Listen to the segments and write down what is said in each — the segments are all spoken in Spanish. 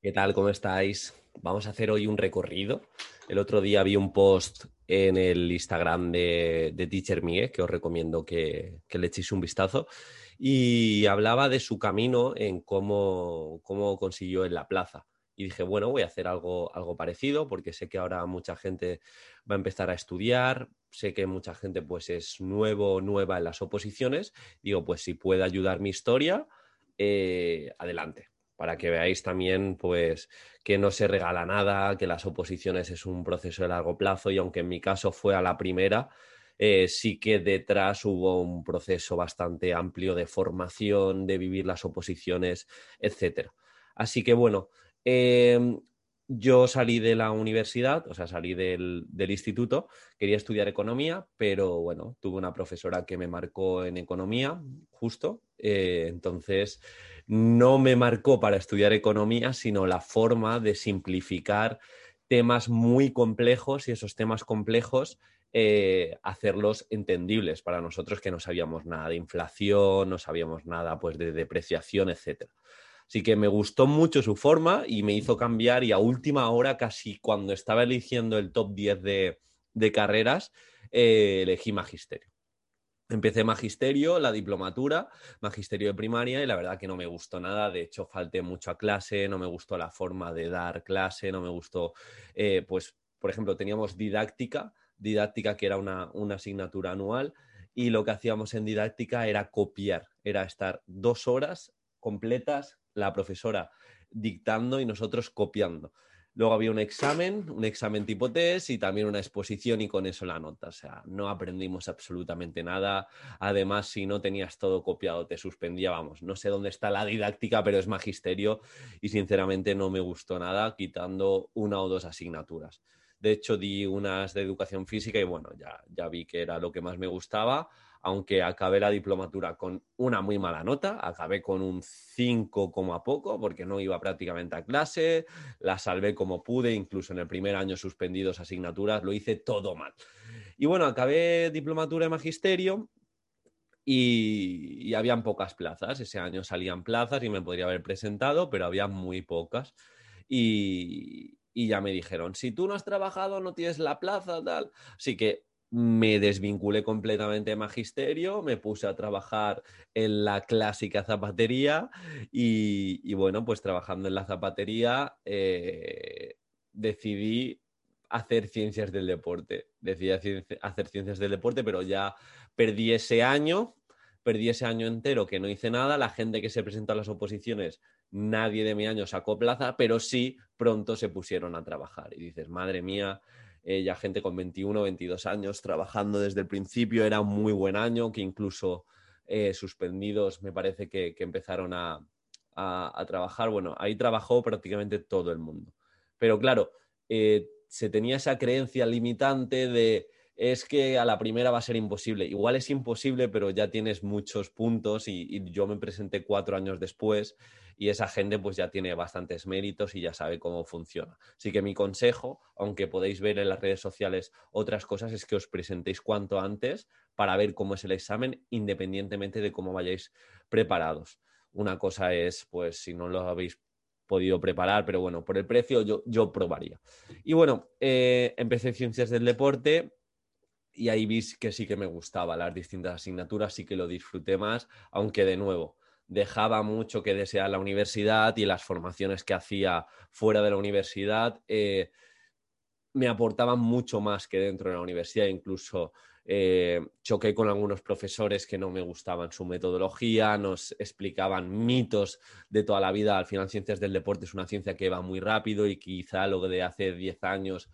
¿Qué tal? ¿Cómo estáis? Vamos a hacer hoy un recorrido. El otro día vi un post en el Instagram de, de Teacher Mie, que os recomiendo que, le echéis un vistazo, y hablaba de su camino en cómo, consiguió en la plaza. Y dije, bueno, voy a hacer algo, algo parecido porque sé que ahora mucha gente va a empezar a estudiar, sé que mucha gente pues es nuevo o nueva en las oposiciones. Digo, pues si puede ayudar mi historia, eh, adelante para que veáis también pues que no se regala nada, que las oposiciones es un proceso de largo plazo y aunque en mi caso fue a la primera, eh, sí que detrás hubo un proceso bastante amplio de formación, de vivir las oposiciones, etc. Así que bueno, eh, yo salí de la universidad, o sea, salí del, del, instituto, quería estudiar economía, pero bueno, tuve una profesora que me marcó en economía, justo, eh, entonces no me marcó para estudiar economía, sino la forma de simplificar temas muy complejos y esos temas complejos eh, hacerlos entendibles para nosotros que no sabíamos nada de inflación, no sabíamos nada pues de depreciación, etc. Así que me gustó mucho su forma y me hizo cambiar y a última hora, casi cuando estaba eligiendo el top 10 de, de carreras, eh, elegí magisterio. Empecé magisterio, la diplomatura, magisterio de primaria y la verdad que no me gustó nada. De hecho, falté mucho a clase, no me gustó la forma de dar clase, no me gustó, eh, pues, por ejemplo, teníamos didáctica, didáctica que era una, una asignatura anual y lo que hacíamos en didáctica era copiar, era estar dos horas completas, la profesora dictando y nosotros copiando. Luego había un examen, un examen tipo test y también una exposición y con eso la nota. O sea, no aprendimos absolutamente nada. Además, si no tenías todo copiado, te suspendía. Vamos, no sé dónde está la didáctica, pero es magisterio y sinceramente no me gustó nada quitando una o dos asignaturas. De hecho, di unas de educación física y bueno, ya, ya vi que era lo que más me gustaba aunque acabé la diplomatura con una muy mala nota, acabé con un 5 como a poco, porque no iba prácticamente a clase, la salvé como pude, incluso en el primer año suspendidos asignaturas, lo hice todo mal. Y bueno, acabé diplomatura de magisterio y, y habían pocas plazas, ese año salían plazas y me podría haber presentado, pero había muy pocas. Y, y ya me dijeron, si tú no has trabajado, no tienes la plaza, tal. Así que me desvinculé completamente de magisterio, me puse a trabajar en la clásica zapatería y, bueno, pues trabajando en la zapatería eh, decidí hacer ciencias del deporte. Decidí hacer ciencias del deporte, pero ya perdí ese año, perdí ese año entero que no hice nada. La gente que se presentó a las oposiciones, nadie de mi año sacó plaza, pero sí pronto se pusieron a trabajar. Y dices, madre mía, eh, ya gente con 21, 22 años trabajando desde el principio, era un muy buen año, que incluso eh, suspendidos me parece que, que empezaron a, a, trabajar. Bueno, ahí trabajó prácticamente todo el mundo. Pero claro, eh, se tenía esa creencia limitante de es que a la primera va a ser imposible. Igual es imposible, pero ya tienes muchos puntos y, yo me presenté cuatro años después y esa gente pues ya tiene bastantes méritos y ya sabe cómo funciona. Así que mi consejo, aunque podéis ver en las redes sociales otras cosas, es que os presentéis cuanto antes para ver cómo es el examen independientemente de cómo vayáis preparados. Una cosa es, pues, si no lo habéis podido preparar, pero bueno, por el precio yo, yo probaría. Y bueno, eh, empecé ciencias del deporte y ahí vi que sí que me gustaba las distintas asignaturas, sí que lo disfruté más, aunque de nuevo, dejaba mucho que desear la universidad y las formaciones que hacía fuera de la universidad eh, me aportaban mucho más que dentro de la universidad. Incluso eh, choqué con algunos profesores que no me gustaban su metodología, nos explicaban mitos de toda la vida. Al final, ciencias del deporte es una ciencia que va muy rápido y quizá lo de hace 10 años...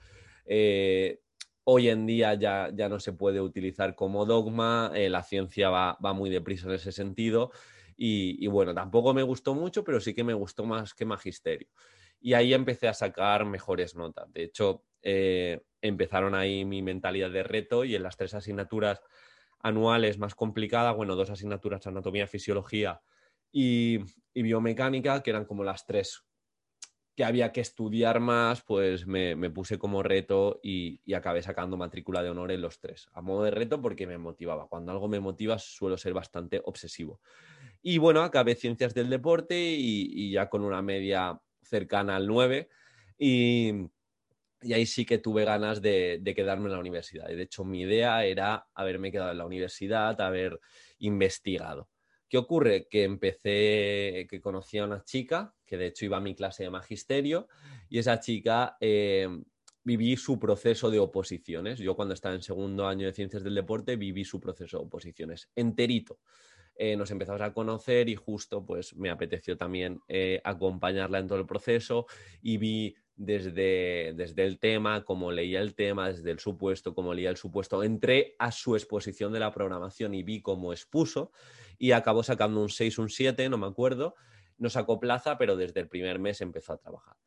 Eh, hoy en día ya, ya, no se puede utilizar como dogma, eh, la ciencia va, va, muy deprisa en ese sentido Y, bueno, tampoco me gustó mucho, pero sí que me gustó más que magisterio. Y ahí empecé a sacar mejores notas. De hecho, eh, empezaron ahí mi mentalidad de reto y en las tres asignaturas anuales más complicadas, bueno, dos asignaturas, anatomía, fisiología y, biomecánica, que eran como las tres que había que estudiar más, pues me, puse como reto y, y, acabé sacando matrícula de honor en los tres. A modo de reto porque me motivaba. Cuando algo me motiva suelo ser bastante obsesivo. Y bueno, acabé ciencias del deporte y, ya con una media cercana al 9 y, ahí sí que tuve ganas de, quedarme en la universidad. Y de hecho mi idea era haberme quedado en la universidad, haber investigado. ¿Qué ocurre? Que empecé, que conocí a una chica, que de hecho iba a mi clase de magisterio, y esa chica eh, viví su proceso de oposiciones. Yo cuando estaba en segundo año de ciencias del deporte viví su proceso de oposiciones, enterito. Eh, nos empezamos a conocer y justo pues me apeteció también eh, acompañarla en todo el proceso y vi desde, desde el tema, cómo leía el tema, desde el supuesto, cómo leía el supuesto. Entré a su exposición de la programación y vi cómo expuso y acabó sacando un 6, un 7, no me acuerdo. No sacó plaza, pero desde el primer mes empezó a trabajar.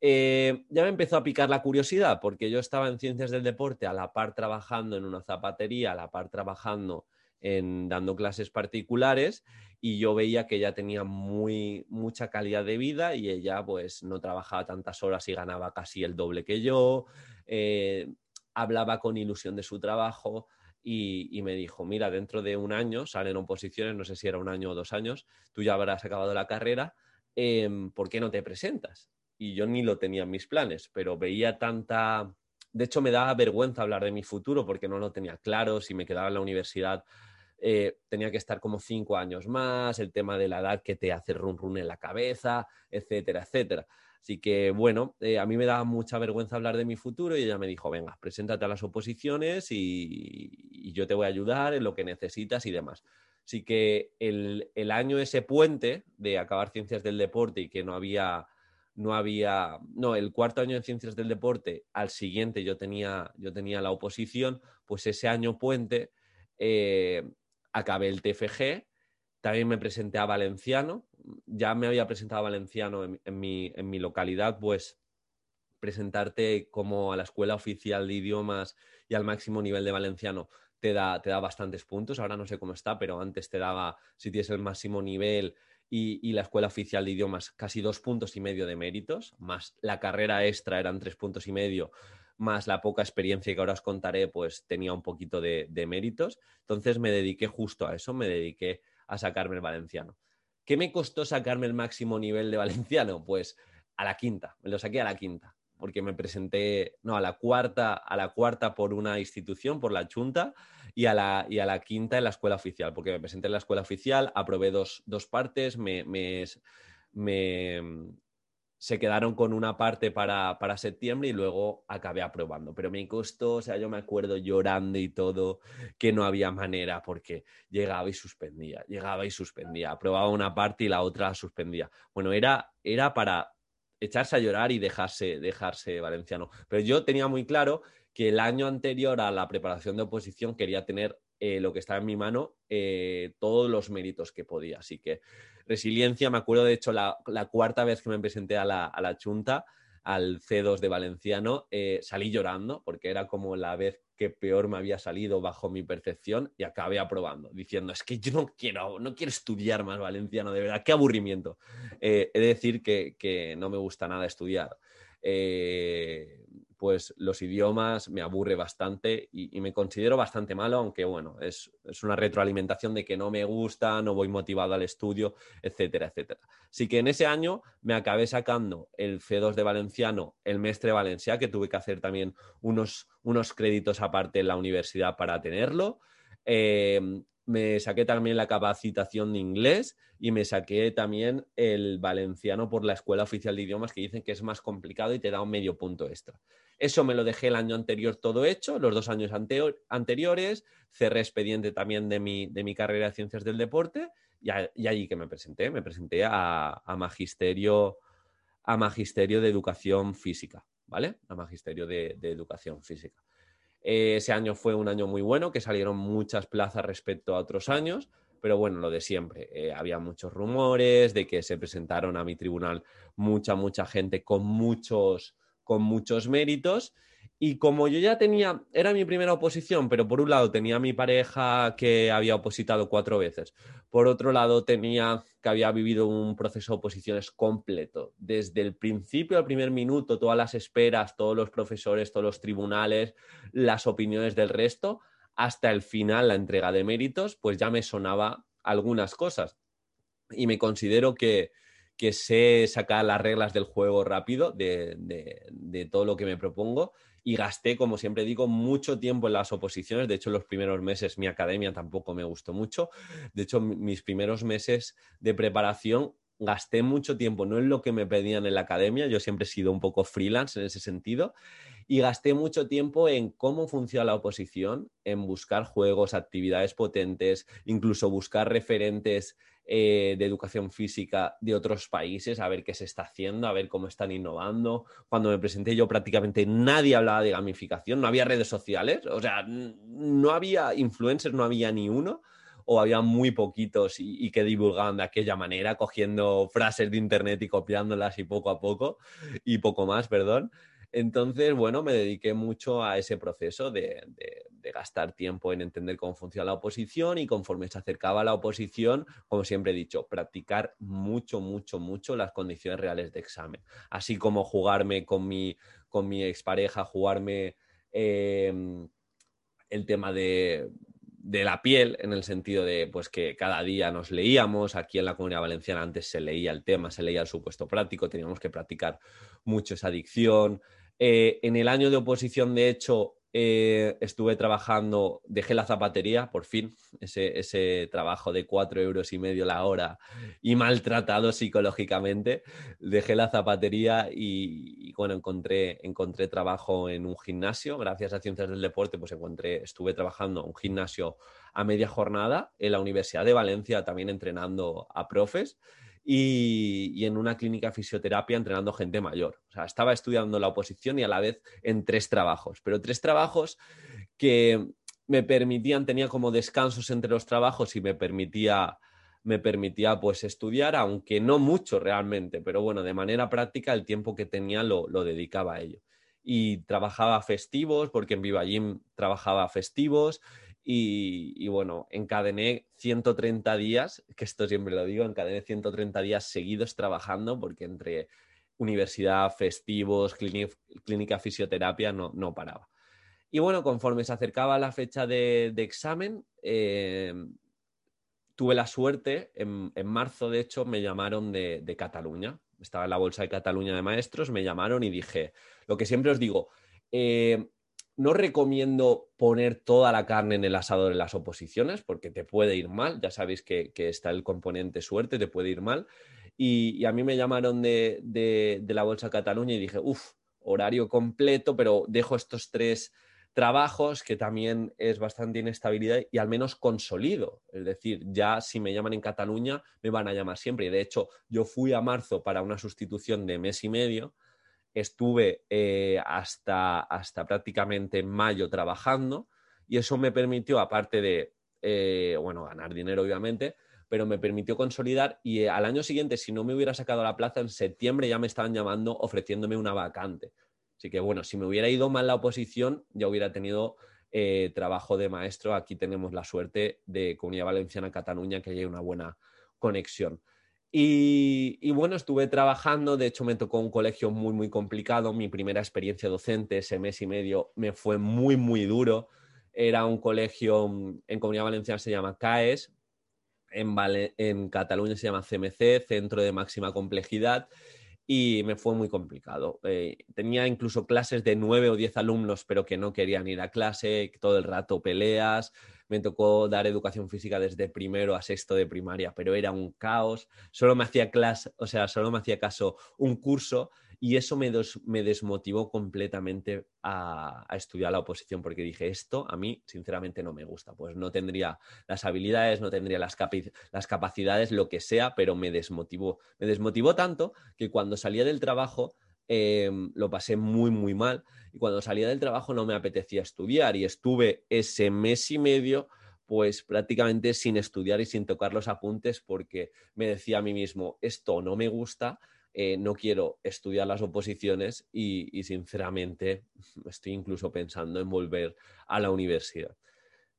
Eh, ya me empezó a picar la curiosidad porque yo estaba en ciencias del deporte a la par trabajando en una zapatería, a la par trabajando en dando clases particulares y yo veía que ella tenía muy mucha calidad de vida y ella pues no trabajaba tantas horas y ganaba casi el doble que yo, eh, hablaba con ilusión de su trabajo y, me dijo, mira, dentro de un año salen oposiciones, no sé si era un año o dos años, tú ya habrás acabado la carrera, em, ¿por qué no te presentas? Y yo ni lo tenía en mis planes, pero veía tanta... De hecho, me daba vergüenza hablar de mi futuro porque no lo tenía claro, si me quedaba en la universidad eh, tenía que estar como cinco años más, el tema de la edad que te hace run run en la cabeza, etcétera, etcétera. Así que bueno, eh, a mí me daba mucha vergüenza hablar de mi futuro y ella me dijo, venga, preséntate a las oposiciones y, yo te voy a ayudar en lo que necesitas y demás. Así que el, año ese puente de acabar ciencias del deporte y que no había, no había, no, el cuarto año de ciencias del deporte, al siguiente yo tenía, yo tenía la oposición, pues ese año puente eh, acabé el TFG, también me presenté a Valenciano, ya me había presentado a Valenciano en, mi, en mi localidad, pues presentarte como a la escuela oficial de idiomas y al máximo nivel de valenciano te da, te da bastantes puntos. Ahora no sé cómo está, pero antes te daba, si tienes el máximo nivel y, y, la escuela oficial de idiomas, casi dos puntos y medio de méritos, más la carrera extra eran tres puntos y medio, más la poca experiencia que ahora os contaré, pues tenía un poquito de, méritos. Entonces me dediqué justo a eso, me dediqué a sacarme el valenciano. ¿Qué me costó sacarme el máximo nivel de valenciano? Pues a la quinta, me lo saqué a la quinta, porque me presenté, no, a la cuarta, a la cuarta por una institución, por la Junta, y a la, y a la quinta en la escuela oficial, porque me presenté en la escuela oficial, aprobé dos, dos partes, me, me, se quedaron con una parte para, septiembre y luego acabé aprobando. Pero me costó, o sea, yo me acuerdo llorando y todo, que no había manera porque llegaba y suspendía, llegaba y suspendía, aprobaba una parte y la otra suspendía. Bueno, era, era para echarse a llorar y dejarse, dejarse valenciano. Pero yo tenía muy claro que el año anterior a la preparación de oposición quería tener eh, lo que estaba en mi mano, eh, todos los méritos que podía. Así que resiliencia, me acuerdo de hecho la, cuarta vez que me presenté a la, Chunta, al C2 de Valenciano, eh, salí llorando porque era como la vez que peor me había salido bajo mi percepción y acabé aprobando, diciendo, es que yo no quiero, no quiero estudiar más valenciano, de verdad, qué aburrimiento. de decir que, que, no me gusta nada estudiar pues los idiomas me aburre bastante y, me considero bastante malo, aunque bueno, es, una retroalimentación de que no me gusta, no voy motivado al estudio, etcétera, etcétera. Así que en ese año me acabé sacando el C2 de Valenciano, el Mestre Valencia, que tuve que hacer también unos, unos créditos aparte en la universidad para tenerlo. Eh, me saqué también la capacitación de inglés y me saqué también el valenciano por la Escuela Oficial de Idiomas que dicen que es más complicado y te da un medio punto extra. Eso me lo dejé el año anterior todo hecho, los dos años anteriores, cerré expediente también de mi, de mi carrera de Ciencias del Deporte y, allí que me presenté, me presenté a, magisterio, a Magisterio de Educación Física, ¿vale? A Magisterio de, Educación Física. Ese año fue un año muy bueno, que salieron muchas plazas respecto a otros años, pero bueno, lo de siempre. Eh, había muchos rumores de que se presentaron a mi tribunal mucha, mucha gente con muchos, con muchos méritos. Y como yo ya tenía, era mi primera oposición, pero por un lado tenía mi pareja que había opositado cuatro veces, por otro lado tenía que había vivido un proceso de oposiciones completo, desde el principio al primer minuto, todas las esperas, todos los profesores, todos los tribunales, las opiniones del resto, hasta el final, la entrega de méritos, pues ya me sonaba algunas cosas. Y me considero que, sé sacar las reglas del juego rápido de, de, todo lo que me propongo y gasté, como siempre digo, mucho tiempo en las oposiciones. De hecho, en los primeros meses mi academia tampoco me gustó mucho. De hecho, mis primeros meses de preparación gasté mucho tiempo, no en lo que me pedían en la academia, yo siempre he sido un poco freelance en ese sentido, y gasté mucho tiempo en cómo funciona la oposición, en buscar juegos, actividades potentes, incluso buscar referentes eh, de educación física de otros países, a ver qué se está haciendo, a ver cómo están innovando. Cuando me presenté yo prácticamente nadie hablaba de gamificación, no había redes sociales, o sea, no había influencers, no había ni uno o había muy poquitos y, y, que divulgaban de aquella manera, cogiendo frases de internet y copiándolas y poco a poco, y poco más, perdón. Entonces, bueno, me dediqué mucho a ese proceso de, gastar tiempo en entender cómo funciona la oposición y conforme se acercaba a la oposición, como siempre he dicho, practicar mucho, mucho, mucho las condiciones reales de examen. Así como jugarme con mi, con mi expareja, jugarme em, el tema de, de la piel, en el sentido de pues que cada día nos leíamos, aquí en la comunidad valenciana antes se leía el tema, se leía el supuesto práctico, teníamos que practicar mucho esa adicción, eh, en el año de oposición, de hecho, eh, estuve trabajando, dejé la zapatería, por fin, ese, trabajo de cuatro euros y medio la hora y maltratado psicológicamente. Dejé la zapatería y, bueno, encontré, encontré trabajo en un gimnasio. Gracias a Ciencias del Deporte, pues encontré, estuve trabajando en un gimnasio a media jornada en la Universidad de Valencia, también entrenando a profes y, en una clínica de fisioterapia entrenando gente mayor. O sea, estaba estudiando la oposición y a la vez en tres trabajos, pero tres trabajos que me permitían, tenía como descansos entre los trabajos y me permitía me permitía pues estudiar, aunque no mucho realmente, pero bueno, de manera práctica el tiempo que tenía lo, lo dedicaba a ello. Y trabajaba festivos, porque en Viva Gym trabajaba festivos, y, bueno, encadené 130 días, que esto siempre lo digo, encadené 130 días seguidos trabajando porque entre universidad, festivos, clínica, fisioterapia, no, no, paraba. Y bueno, conforme se acercaba la fecha de, examen, eh, tuve la suerte, en, marzo de hecho me llamaron de, de Cataluña, estaba en la Bolsa de Cataluña de Maestros, me llamaron y dije, lo que siempre os digo, eh, no recomiendo poner toda la carne en el asador en las oposiciones porque te puede ir mal. Ya sabéis que, está el componente suerte, te puede ir mal. Y, a mí me llamaron de, la Bolsa Cataluña y dije, uff, horario completo, pero dejo estos tres trabajos que también es bastante inestabilidad y al menos consolido. Es decir, ya si me llaman en Cataluña, me van a llamar siempre. Y de hecho, yo fui a marzo para una sustitución de mes y medio estuve eh, hasta, hasta prácticamente mayo trabajando y eso me permitió, aparte de, eh, bueno, ganar dinero obviamente, pero me permitió consolidar y eh, al año siguiente, si no me hubiera sacado la plaza, en septiembre ya me estaban llamando ofreciéndome una vacante. Así que bueno, si me hubiera ido mal la oposición, ya hubiera tenido trabajo de maestro. Aquí tenemos la suerte de Comunidad Valenciana Cataluña que hay una buena conexión. Y, bueno, estuve trabajando, de hecho me tocó un colegio muy, muy complicado. Mi primera experiencia docente, ese mes y medio, me fue muy, muy duro. Era un colegio, mm, en Comunidad Valenciana se llama CAES, en, Cataluña se llama CMC, Centro de Máxima Complejidad, y me fue muy complicado. Eh, tenía incluso clases de nueve o diez alumnos, pero que no querían ir a clase, todo el rato peleas, me tocó dar educación física desde primero a sexto de primaria, pero era un caos, solo me hacía clase, o sea, solo me hacía caso un curso y eso me, desmotivó completamente a, estudiar la oposición porque dije, esto a mí sinceramente no me gusta, pues no tendría las habilidades, no tendría las, capacidades, lo que sea, pero me desmotivó. Me desmotivó tanto que cuando salía del trabajo Em, lo pasé muy, muy mal. Y cuando salía del trabajo no me apetecía estudiar y estuve ese mes y medio pues prácticamente sin estudiar y sin tocar los apuntes porque me decía a mí mismo, esto no me gusta, eh, no quiero estudiar las oposiciones y, sinceramente estoy incluso pensando en volver a la universidad.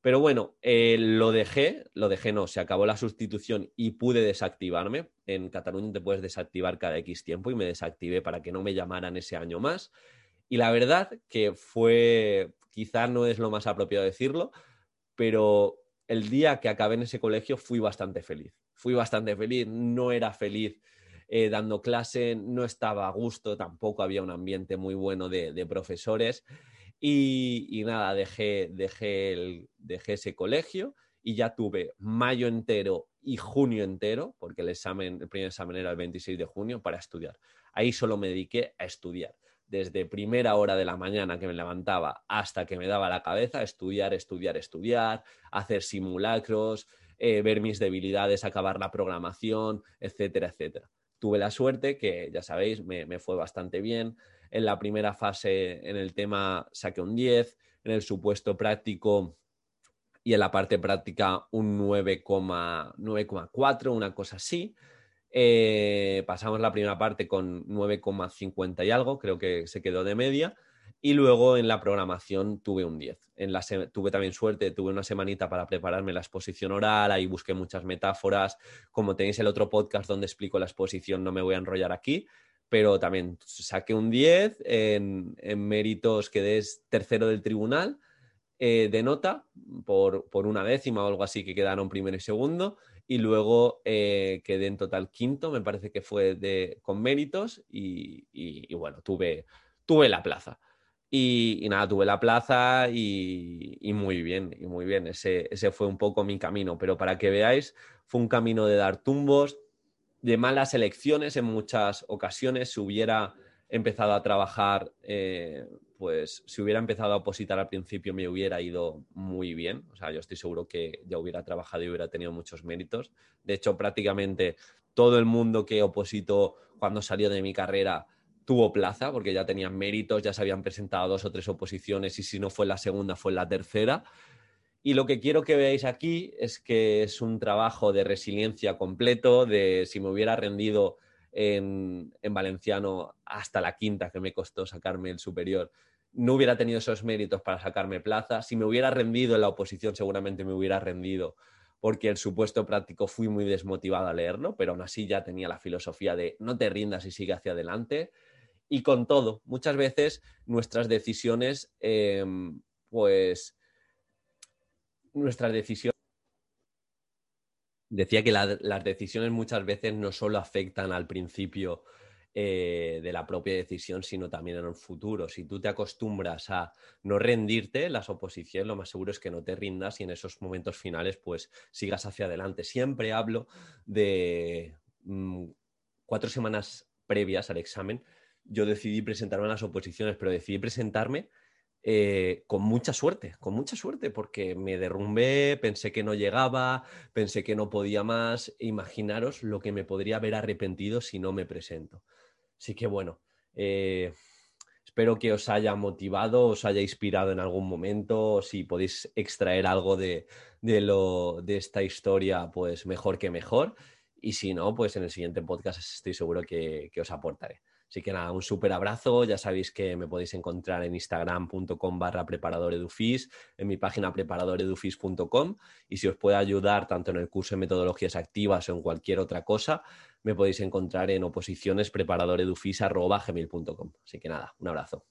Pero bueno, eh, lo dejé, lo dejé no, se acabó la sustitución y pude desactivarme. En Cataluña te puedes desactivar cada X tiempo y me desactivé para que no me llamaran ese año más. Y la verdad que fue, quizá no es lo más apropiado decirlo, pero el día que acabé en ese colegio fui bastante feliz. Fui bastante feliz, no era feliz eh, dando clase, no estaba a gusto, tampoco había un ambiente muy bueno de, profesores. Y, nada, dejé, dejé, dejé ese colegio y ya tuve mayo entero y junio entero, porque el examen, el primer examen era el 26 de junio, para estudiar. Ahí solo me dediqué a estudiar desde primera hora de la mañana que me levantaba hasta que me daba la cabeza, estudiar, estudiar, estudiar, hacer simulacros, eh, ver mis debilidades, acabar la programación, etcétera, etcétera. Tuve la suerte que, ya sabéis, me, fue bastante bien. En la primera fase, en el tema, saqué un 10, en el supuesto práctico y en la parte práctica un 9,4, una cosa así. Eh, pasamos la primera parte con 9,50 y algo, creo que se quedó de media. Y luego en la programación tuve un 10. En la tuve también suerte, tuve una semanita para prepararme la exposición oral, ahí busqué muchas metáforas. Como tenéis el otro podcast donde explico la exposición, no me voy a enrollar aquí, pero también saqué un 10 en, méritos, quedé tercero del tribunal eh, de nota por, por, una décima o algo así que quedaron primero y segundo y luego eh, quedé en total quinto, me parece que fue de, con méritos y, bueno, tuve, tuve la plaza. Y, nada, tuve la plaza y, muy bien, y muy bien, ese, ese fue un poco mi camino, pero para que veáis, fue un camino de dar tumbos, de malas elecciones en muchas ocasiones, si hubiera empezado a trabajar eh, pues si hubiera empezado a opositar al principio me hubiera ido muy bien. O sea, yo estoy seguro que ya hubiera trabajado y hubiera tenido muchos méritos. De hecho, prácticamente todo el mundo que opositó cuando salió de mi carrera tuvo plaza, porque ya tenían méritos, ya se habían presentado dos o tres oposiciones y si no fue la segunda, fue la tercera. Y lo que quiero que veáis aquí es que es un trabajo de resiliencia completo, de si me hubiera rendido en, valenciano hasta la quinta que me costó sacarme el superior, no hubiera tenido esos méritos para sacarme plaza. Si me hubiera rendido en la oposición, seguramente me hubiera rendido porque el supuesto práctico fui muy desmotivado a leerlo, pero aún así ya tenía la filosofía de no te rindas y sigue hacia adelante. Y con todo, muchas veces nuestras decisiones, em, pues nuestras decisiones Decía que las decisiones muchas veces no solo afectan al principio eh, de la propia decisión, sino también en el futuro. Si tú te acostumbras a no rendirte las oposiciones, lo más seguro es que no te rindas y en esos momentos finales pues sigas hacia adelante. Siempre hablo de mm, cuatro semanas previas al examen. Yo decidí presentarme a las oposiciones, pero decidí presentarme eh, con mucha suerte, con mucha suerte, porque me derrumbé, pensé que no llegaba, pensé que no podía más. Imaginaros lo que me podría haber arrepentido si no me presento. Así que bueno, eh, espero que os haya motivado, os haya inspirado en algún momento. Si podéis extraer algo de, lo, de esta historia, pues mejor que mejor. Y si no, pues en el siguiente podcast estoy seguro que os aportaré. Así que nada, un súper abrazo. Ya sabéis que me podéis encontrar en instagram.com barra preparadoredufis, en mi página preparadoredufis.com y si os puede ayudar tanto en el curso de metodologías activas o en cualquier otra cosa, me podéis encontrar en oposiciones preparadoredufis.gmail.com. Así que nada, un abrazo.